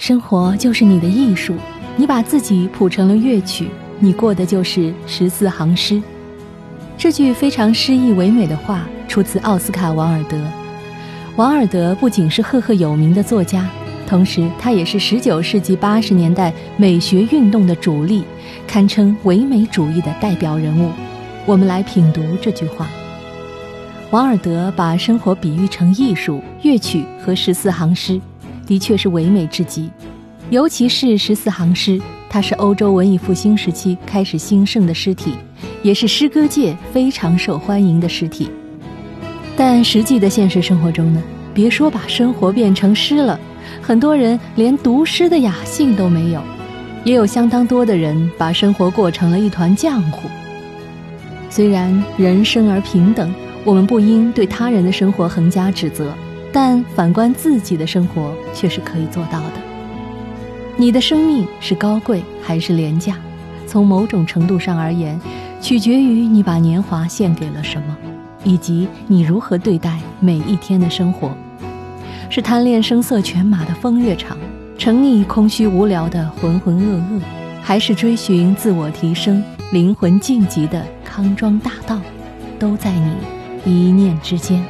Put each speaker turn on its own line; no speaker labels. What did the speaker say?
生活就是你的艺术，你把自己谱成了乐曲，你过的就是十四行诗。这句非常诗意唯美的话出自奥斯卡·王尔德。王尔德不仅是赫赫有名的作家，同时他也是19世纪80年代美学运动的主力，堪称唯美主义的代表人物。我们来品读这句话。王尔德把生活比喻成艺术、乐曲和十四行诗，的确是唯美至极。尤其是十四行诗，它是欧洲文艺复兴时期开始兴盛的诗体，也是诗歌界非常受欢迎的诗体。但实际的现实生活中呢，别说把生活变成诗了，很多人连读诗的雅兴都没有，也有相当多的人把生活过成了一团浆糊。虽然人生而平等。我们不应对他人的生活横加指责，但反观自己的生活却是可以做到的。你的生命是高贵还是廉价，从某种程度上而言，取决于你把年华献给了什么，以及你如何对待每一天的生活。是贪恋声色犬马的风月场，沉溺空虚无聊的浑浑噩噩，还是追寻自我提升、灵魂晋级的康庄大道，都在你。一念之间。